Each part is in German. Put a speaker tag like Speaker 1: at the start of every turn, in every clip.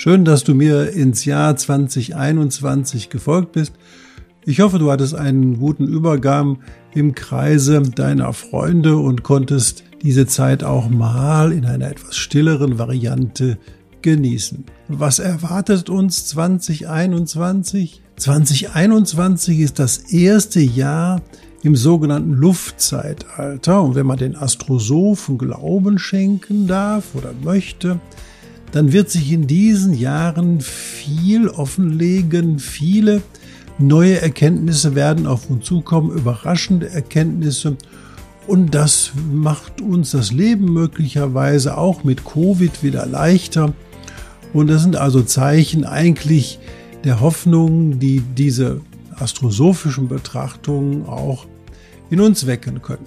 Speaker 1: Schön, dass du mir ins Jahr 2021 gefolgt bist. Ich hoffe, du hattest einen guten Übergang im Kreise deiner Freunde und konntest diese Zeit auch mal in einer etwas stilleren Variante genießen. Was erwartet uns 2021? 2021 ist das erste Jahr im sogenannten Luftzeitalter und wenn man den Astrosophen Glauben schenken darf oder möchte, dann wird sich in diesen Jahren viel offenlegen, viele neue Erkenntnisse werden auf uns zukommen, überraschende Erkenntnisse und das macht uns das Leben möglicherweise auch mit Covid wieder leichter. Und das sind also Zeichen eigentlich der Hoffnung, die diese astrosophischen Betrachtungen auch in uns wecken können.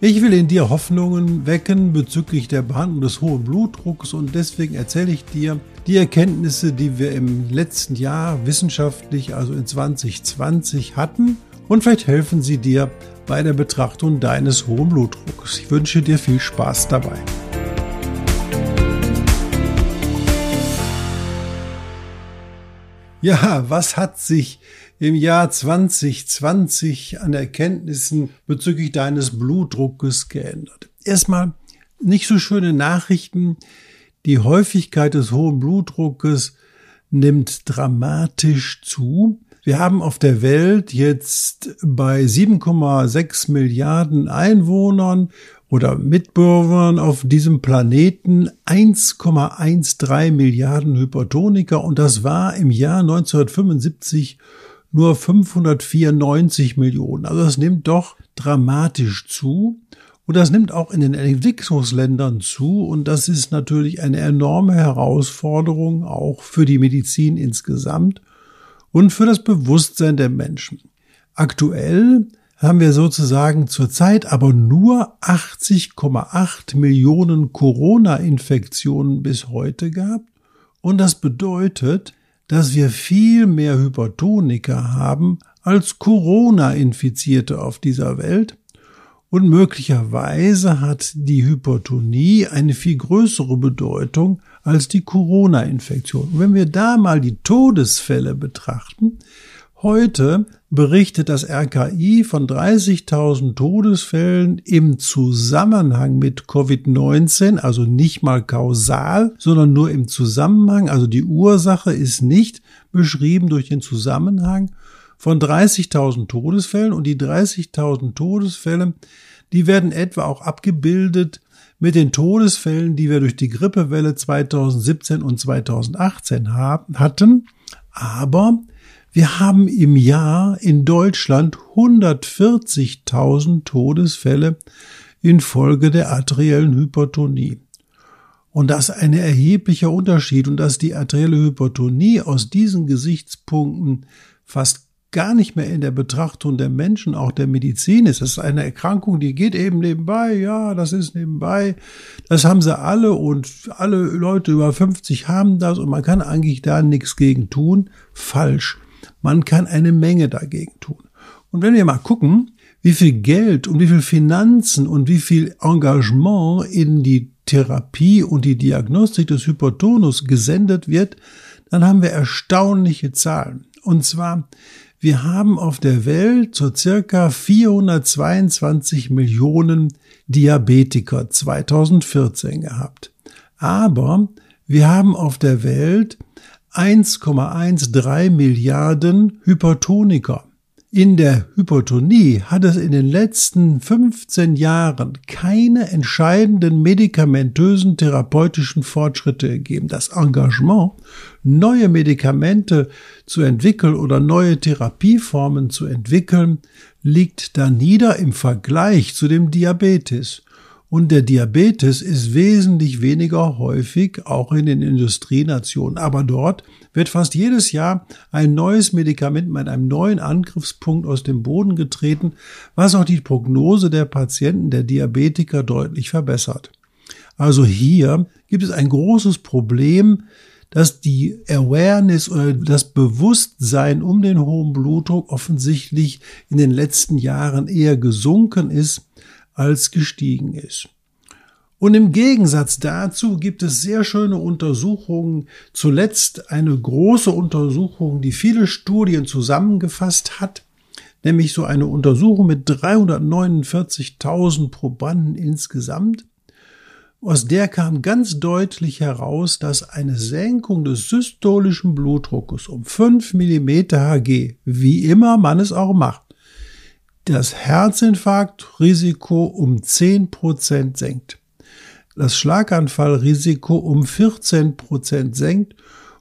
Speaker 1: Ich will in dir Hoffnungen wecken bezüglich der Behandlung des hohen Blutdrucks und deswegen erzähle ich dir die Erkenntnisse, die wir im letzten Jahr wissenschaftlich, also in 2020 hatten und vielleicht helfen sie dir bei der Betrachtung deines hohen Blutdrucks. Ich wünsche dir viel Spaß dabei. Ja, was hat sich im Jahr 2020 an Erkenntnissen bezüglich deines Blutdruckes geändert? Erstmal nicht so schöne Nachrichten. Die Häufigkeit des hohen Blutdruckes nimmt dramatisch zu. Wir haben auf der Welt jetzt bei 7,6 Milliarden Einwohnern oder Mitbürgern auf diesem Planeten 1,13 Milliarden Hypertoniker und das war im Jahr 1975 nur 594 Millionen. Also das nimmt doch dramatisch zu. Und das nimmt auch in den Entwicklungsländern zu. Und das ist natürlich eine enorme Herausforderung auch für die Medizin insgesamt und für das Bewusstsein der Menschen. Aktuell haben wir sozusagen zurzeit aber nur 80,8 Millionen Corona-Infektionen bis heute gehabt. Und das bedeutet, dass wir viel mehr Hypertoniker haben als Corona-Infizierte auf dieser Welt. Und möglicherweise hat die Hypertonie eine viel größere Bedeutung als die Corona-Infektion. Wenn wir da mal die Todesfälle betrachten, heute berichtet das RKI von 30.000 Todesfällen im Zusammenhang mit Covid-19, also nicht mal kausal, sondern nur im Zusammenhang, also die Ursache ist nicht beschrieben durch den Zusammenhang von 30.000 Todesfällen und die 30.000 Todesfälle, die werden etwa auch abgebildet mit den Todesfällen, die wir durch die Grippewelle 2017 und 2018 haben, hatten. Aber wir haben im Jahr in Deutschland 140.000 Todesfälle infolge der arteriellen Hypertonie. Und das ist ein erheblicher Unterschied und dass die arterielle Hypertonie aus diesen Gesichtspunkten fast gar nicht mehr in der Betrachtung der Menschen, auch der Medizin ist. Das ist eine Erkrankung, die geht eben nebenbei. Ja, das ist nebenbei. Das haben sie alle und alle Leute über 50 haben das und man kann eigentlich da nichts gegen tun. Falsch. Man kann eine Menge dagegen tun. Und wenn wir mal gucken, wie viel Geld und wie viel Finanzen und wie viel Engagement in die Therapie und die Diagnostik des Hypertonus gesendet wird, dann haben wir erstaunliche Zahlen. Und zwar wir haben auf der Welt so circa 422 Millionen Diabetiker 2014 gehabt. Aber wir haben auf der Welt 1,13 Milliarden Hypertoniker. In der Hypertonie hat es in den letzten 15 Jahren keine entscheidenden medikamentösen therapeutischen Fortschritte gegeben. Das Engagement, neue Medikamente zu entwickeln oder neue Therapieformen zu entwickeln, liegt da nieder im Vergleich zu dem Diabetes. Und der Diabetes ist wesentlich weniger häufig, auch in den Industrienationen. Aber dort wird fast jedes Jahr ein neues Medikament mit einem neuen Angriffspunkt aus dem Boden getreten, was auch die Prognose der Patienten, der Diabetiker deutlich verbessert. Also hier gibt es ein großes Problem, dass die Awareness oder das Bewusstsein um den hohen Blutdruck offensichtlich in den letzten Jahren eher gesunken ist als gestiegen ist. Und im Gegensatz dazu gibt es sehr schöne Untersuchungen, zuletzt eine große Untersuchung, die viele Studien zusammengefasst hat, nämlich so eine Untersuchung mit 349.000 Probanden insgesamt. Aus der kam ganz deutlich heraus, dass eine Senkung des systolischen Blutdruckes um 5 mm Hg, wie immer man es auch macht, das Herzinfarktrisiko um 10% senkt, das Schlaganfallrisiko um 14% senkt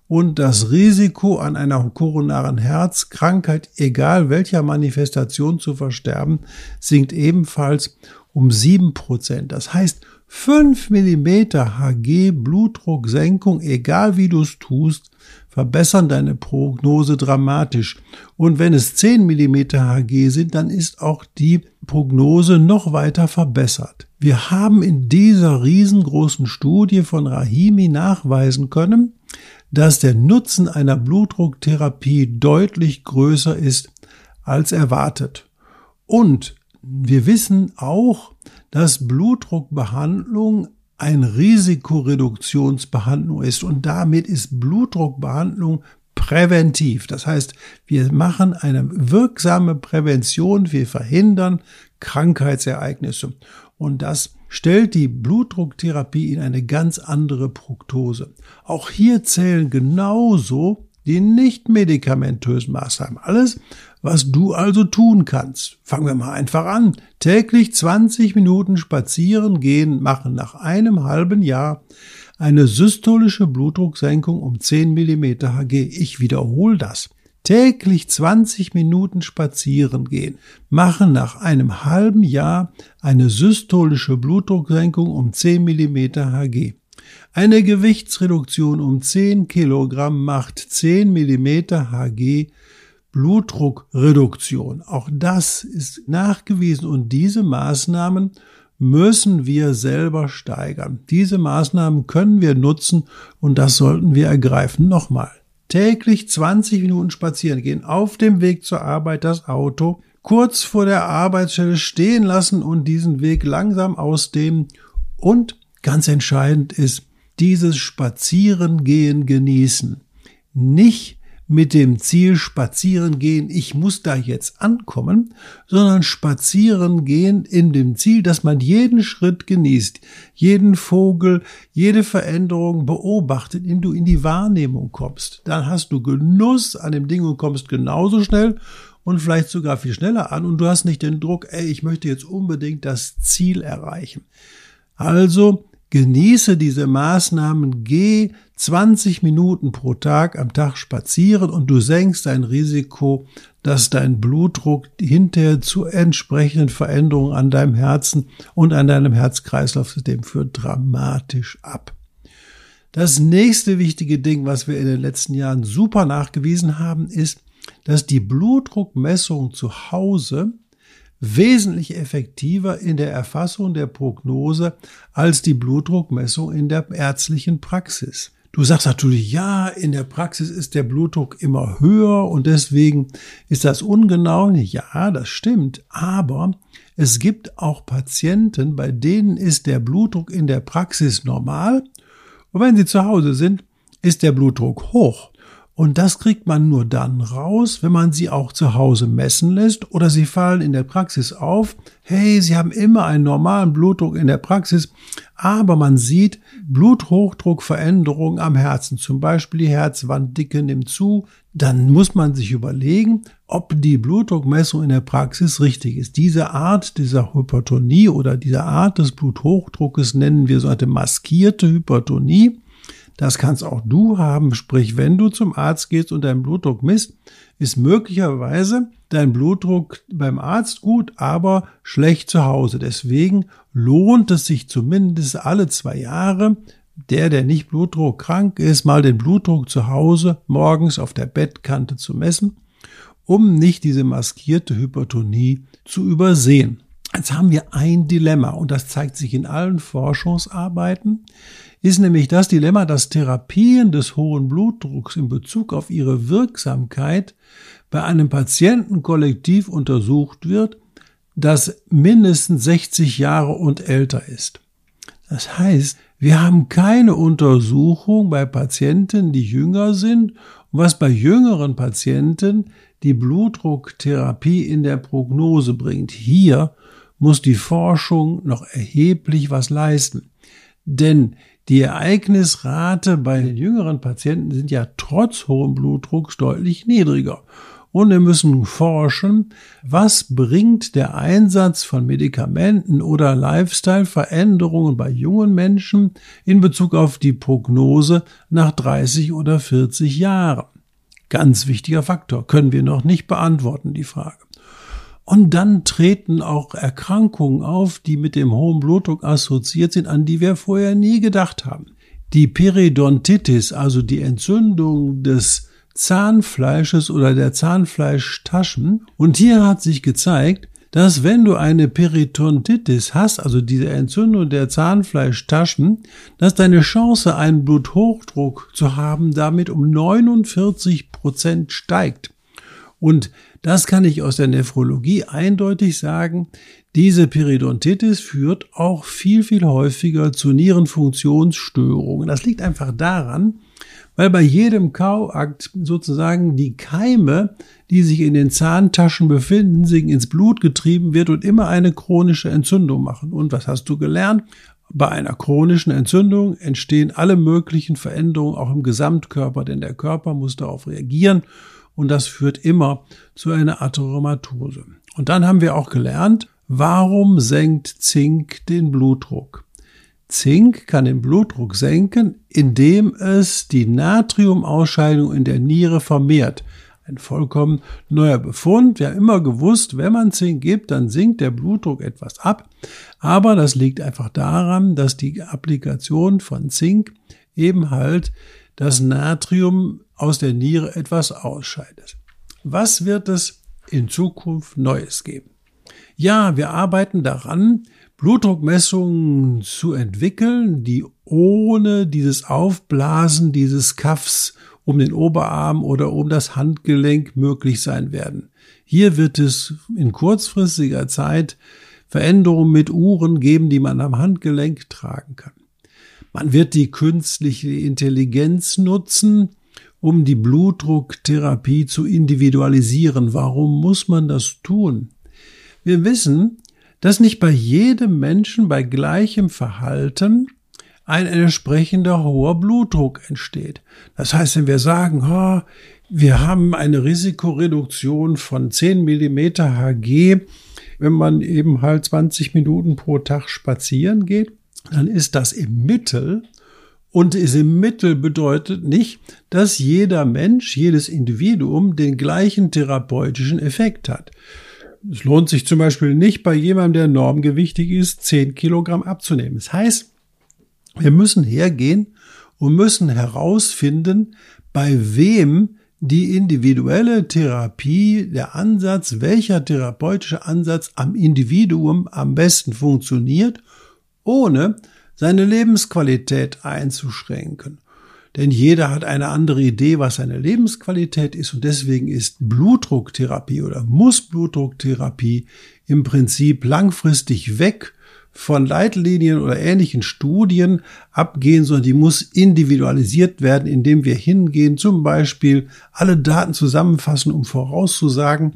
Speaker 1: und das Risiko an einer koronaren Herzkrankheit, egal welcher Manifestation zu versterben, sinkt ebenfalls um 7%. Das heißt, 5 mm Hg Blutdrucksenkung, egal wie du es tust, verbessern deine Prognose dramatisch. Und wenn es 10 mm Hg sind, dann ist auch die Prognose noch weiter verbessert. Wir haben in dieser riesengroßen Studie von Rahimi nachweisen können, dass der Nutzen einer Blutdrucktherapie deutlich größer ist als erwartet. Und wir wissen auch, dass Blutdruckbehandlung ein Risikoreduktionsbehandlung ist und damit ist Blutdruckbehandlung präventiv. Das heißt, wir machen eine wirksame Prävention, wir verhindern Krankheitsereignisse und das stellt die Blutdrucktherapie in eine ganz andere Prognose. Auch hier zählen genauso die nicht medikamentösen Maßnahmen. Alles, was du also tun kannst. Fangen wir mal einfach an. Täglich 20 Minuten spazieren gehen machen nach einem halben Jahr eine systolische Blutdrucksenkung um 10 mm Hg. Ich wiederhole das. Täglich 20 Minuten spazieren gehen machen nach einem halben Jahr eine systolische Blutdrucksenkung um 10 mm Hg. Eine Gewichtsreduktion um 10 Kilogramm macht 10 mm Hg Blutdruckreduktion. Auch das ist nachgewiesen und diese Maßnahmen müssen wir selber steigern. Diese Maßnahmen können wir nutzen und das sollten wir ergreifen. Nochmal. Täglich 20 Minuten spazieren gehen, auf dem Weg zur Arbeit das Auto, kurz vor der Arbeitsstelle stehen lassen und diesen Weg langsam ausdehnen und ganz entscheidend ist, dieses Spazierengehen genießen. Nicht mit dem Ziel spazieren gehen, ich muss da jetzt ankommen, sondern spazieren gehen in dem Ziel, dass man jeden Schritt genießt, jeden Vogel, jede Veränderung beobachtet, indem du in die Wahrnehmung kommst. Dann hast du Genuss an dem Ding und kommst genauso schnell und vielleicht sogar viel schneller an und du hast nicht den Druck, ey, ich möchte jetzt unbedingt das Ziel erreichen. Also Genieße diese Maßnahmen, geh 20 Minuten pro Tag am Tag spazieren und du senkst dein Risiko, dass dein Blutdruck hinterher zu entsprechenden Veränderungen an deinem Herzen und an deinem Herz-Kreislauf-System führt dramatisch ab. Das nächste wichtige Ding, was wir in den letzten Jahren super nachgewiesen haben, ist, dass die Blutdruckmessung zu Hause wesentlich effektiver in der Erfassung der Prognose als die Blutdruckmessung in der ärztlichen Praxis. Du sagst natürlich, ja, in der Praxis ist der Blutdruck immer höher und deswegen ist das ungenau. Ja, das stimmt. Aber es gibt auch Patienten, bei denen ist der Blutdruck in der Praxis normal. Und wenn sie zu Hause sind, ist der Blutdruck hoch. Und das kriegt man nur dann raus, wenn man sie auch zu Hause messen lässt oder sie fallen in der Praxis auf. Hey, sie haben immer einen normalen Blutdruck in der Praxis, aber man sieht Bluthochdruckveränderungen am Herzen. Zum Beispiel die Herzwanddicke nimmt zu. Dann muss man sich überlegen, ob die Blutdruckmessung in der Praxis richtig ist. Diese Art dieser Hypertonie oder diese Art des Bluthochdruckes nennen wir so eine maskierte Hypertonie. Das kannst auch du haben. Sprich, wenn du zum Arzt gehst und deinen Blutdruck misst, ist möglicherweise dein Blutdruck beim Arzt gut, aber schlecht zu Hause. Deswegen lohnt es sich zumindest alle zwei Jahre, der, der nicht Blutdruck krank ist, mal den Blutdruck zu Hause morgens auf der Bettkante zu messen, um nicht diese maskierte Hypertonie zu übersehen. Jetzt haben wir ein Dilemma und das zeigt sich in allen Forschungsarbeiten, ist nämlich das Dilemma, dass Therapien des hohen Blutdrucks in Bezug auf ihre Wirksamkeit bei einem Patientenkollektiv untersucht wird, das mindestens 60 Jahre und älter ist. Das heißt, wir haben keine Untersuchung bei Patienten, die jünger sind, was bei jüngeren Patienten die Blutdrucktherapie in der Prognose bringt. Hier muss die Forschung noch erheblich was leisten. Denn die Ereignisrate bei den jüngeren Patienten sind ja trotz hohem Blutdrucks deutlich niedriger. Und wir müssen forschen, was bringt der Einsatz von Medikamenten oder Lifestyle-Veränderungen bei jungen Menschen in Bezug auf die Prognose nach 30 oder 40 Jahren. Ganz wichtiger Faktor, können wir noch nicht beantworten, die Frage. Und dann treten auch Erkrankungen auf, die mit dem hohen Blutdruck assoziiert sind, an die wir vorher nie gedacht haben. Die Periodontitis, also die Entzündung des Zahnfleisches oder der Zahnfleischtaschen. Und hier hat sich gezeigt, dass wenn du eine Peritonitis hast, also diese Entzündung der Zahnfleischtaschen, dass deine Chance, einen Bluthochdruck zu haben, damit um 49 Prozent steigt. Und das kann ich aus der Nephrologie eindeutig sagen. Diese Periodontitis führt auch viel, viel häufiger zu Nierenfunktionsstörungen. Das liegt einfach daran, weil bei jedem Kauakt sozusagen die Keime, die sich in den Zahntaschen befinden, sich ins Blut getrieben wird und immer eine chronische Entzündung machen. Und was hast du gelernt? Bei einer chronischen Entzündung entstehen alle möglichen Veränderungen auch im Gesamtkörper, denn der Körper muss darauf reagieren und das führt immer zu einer Atheromatose. Und dann haben wir auch gelernt, warum senkt Zink den Blutdruck? Zink kann den Blutdruck senken, indem es die Natriumausscheidung in der Niere vermehrt. Ein vollkommen neuer Befund. Wir haben immer gewusst, wenn man Zink gibt, dann sinkt der Blutdruck etwas ab. Aber das liegt einfach daran, dass die Applikation von Zink eben halt das Natrium aus der Niere etwas ausscheidet. Was wird es in Zukunft Neues geben? Ja, wir arbeiten daran, Blutdruckmessungen zu entwickeln, die ohne dieses Aufblasen dieses Kaffs um den Oberarm oder um das Handgelenk möglich sein werden. Hier wird es in kurzfristiger Zeit Veränderungen mit Uhren geben, die man am Handgelenk tragen kann. Man wird die künstliche Intelligenz nutzen, um die Blutdrucktherapie zu individualisieren. Warum muss man das tun? Wir wissen, dass nicht bei jedem Menschen bei gleichem Verhalten ein entsprechender hoher Blutdruck entsteht. Das heißt, wenn wir sagen, oh, wir haben eine Risikoreduktion von 10 Millimeter Hg, wenn man eben halt 20 Minuten pro Tag spazieren geht, dann ist das im Mittel und im Mittel bedeutet nicht, dass jeder Mensch, jedes Individuum den gleichen therapeutischen Effekt hat. Es lohnt sich zum Beispiel nicht bei jemandem, der normgewichtig ist, 10 Kilogramm abzunehmen. Das heißt, wir müssen hergehen und müssen herausfinden, bei wem die individuelle Therapie, der Ansatz, welcher therapeutische Ansatz am Individuum am besten funktioniert, ohne seine Lebensqualität einzuschränken. Denn jeder hat eine andere Idee, was seine Lebensqualität ist und deswegen ist Blutdrucktherapie oder muss Blutdrucktherapie im Prinzip langfristig weg von Leitlinien oder ähnlichen Studien abgehen, sondern die muss individualisiert werden, indem wir hingehen, zum Beispiel alle Daten zusammenfassen, um vorauszusagen,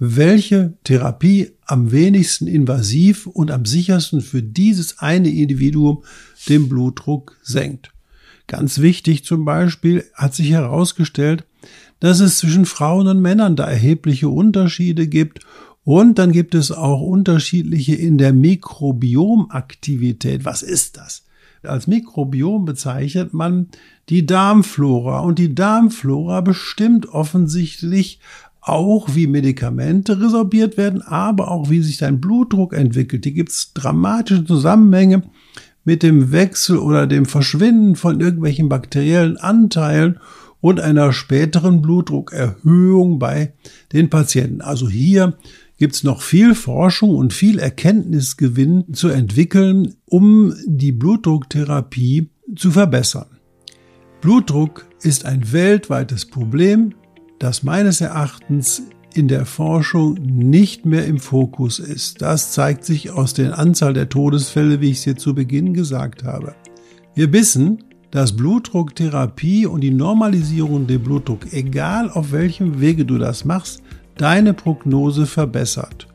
Speaker 1: welche Therapie am wenigsten invasiv und am sichersten für dieses eine Individuum den Blutdruck senkt. Ganz wichtig zum Beispiel hat sich herausgestellt, dass es zwischen Frauen und Männern da erhebliche Unterschiede gibt und dann gibt es auch unterschiedliche in der Mikrobiomaktivität. Was ist das? Als Mikrobiom bezeichnet man die Darmflora und die Darmflora bestimmt offensichtlich auch, wie Medikamente resorbiert werden, aber auch, wie sich dein Blutdruck entwickelt. Hier gibt es dramatische Zusammenhänge mit dem Wechsel oder dem Verschwinden von irgendwelchen bakteriellen Anteilen und einer späteren Blutdruckerhöhung bei den Patienten. Also hier gibt es noch viel Forschung und viel Erkenntnisgewinn zu entwickeln, um die Blutdrucktherapie zu verbessern. Blutdruck ist ein weltweites Problem, das meines Erachtens in der Forschung nicht mehr im Fokus ist. Das zeigt sich aus der Anzahl der Todesfälle, wie ich es hier zu Beginn gesagt habe. Wir wissen, dass Blutdrucktherapie und die Normalisierung der Blutdruck, egal auf welchem Wege du das machst, deine Prognose verbessert.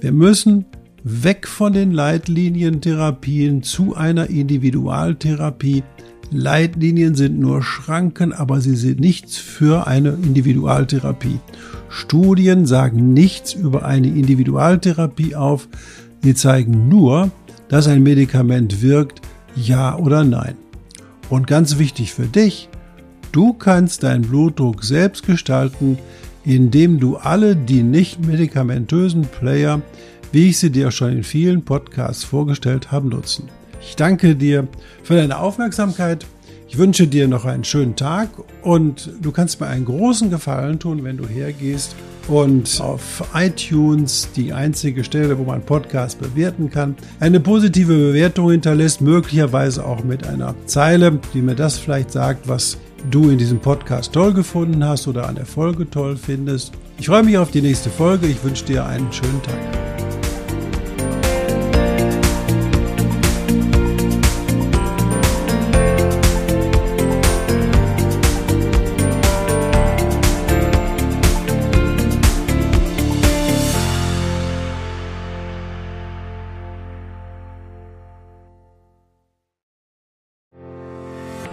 Speaker 1: Wir müssen weg von den Leitlinientherapien zu einer Individualtherapie. Leitlinien sind nur Schranken, aber sie sind nichts für eine Individualtherapie. Studien sagen nichts über eine Individualtherapie auf. Sie zeigen nur, dass ein Medikament wirkt, ja oder nein. Und ganz wichtig für dich, du kannst deinen Blutdruck selbst gestalten, indem du alle die nicht medikamentösen Player, wie ich sie dir schon in vielen Podcasts vorgestellt habe, nutzen. Ich danke dir für deine Aufmerksamkeit. Ich wünsche dir noch einen schönen Tag und du kannst mir einen großen Gefallen tun, wenn du hergehst und auf iTunes, die einzige Stelle, wo man Podcast bewerten kann, eine positive Bewertung hinterlässt, möglicherweise auch mit einer Zeile, die mir das vielleicht sagt, was du in diesem Podcast toll gefunden hast oder an der Folge toll findest. Ich freue mich auf die nächste Folge. Ich wünsche dir einen schönen Tag.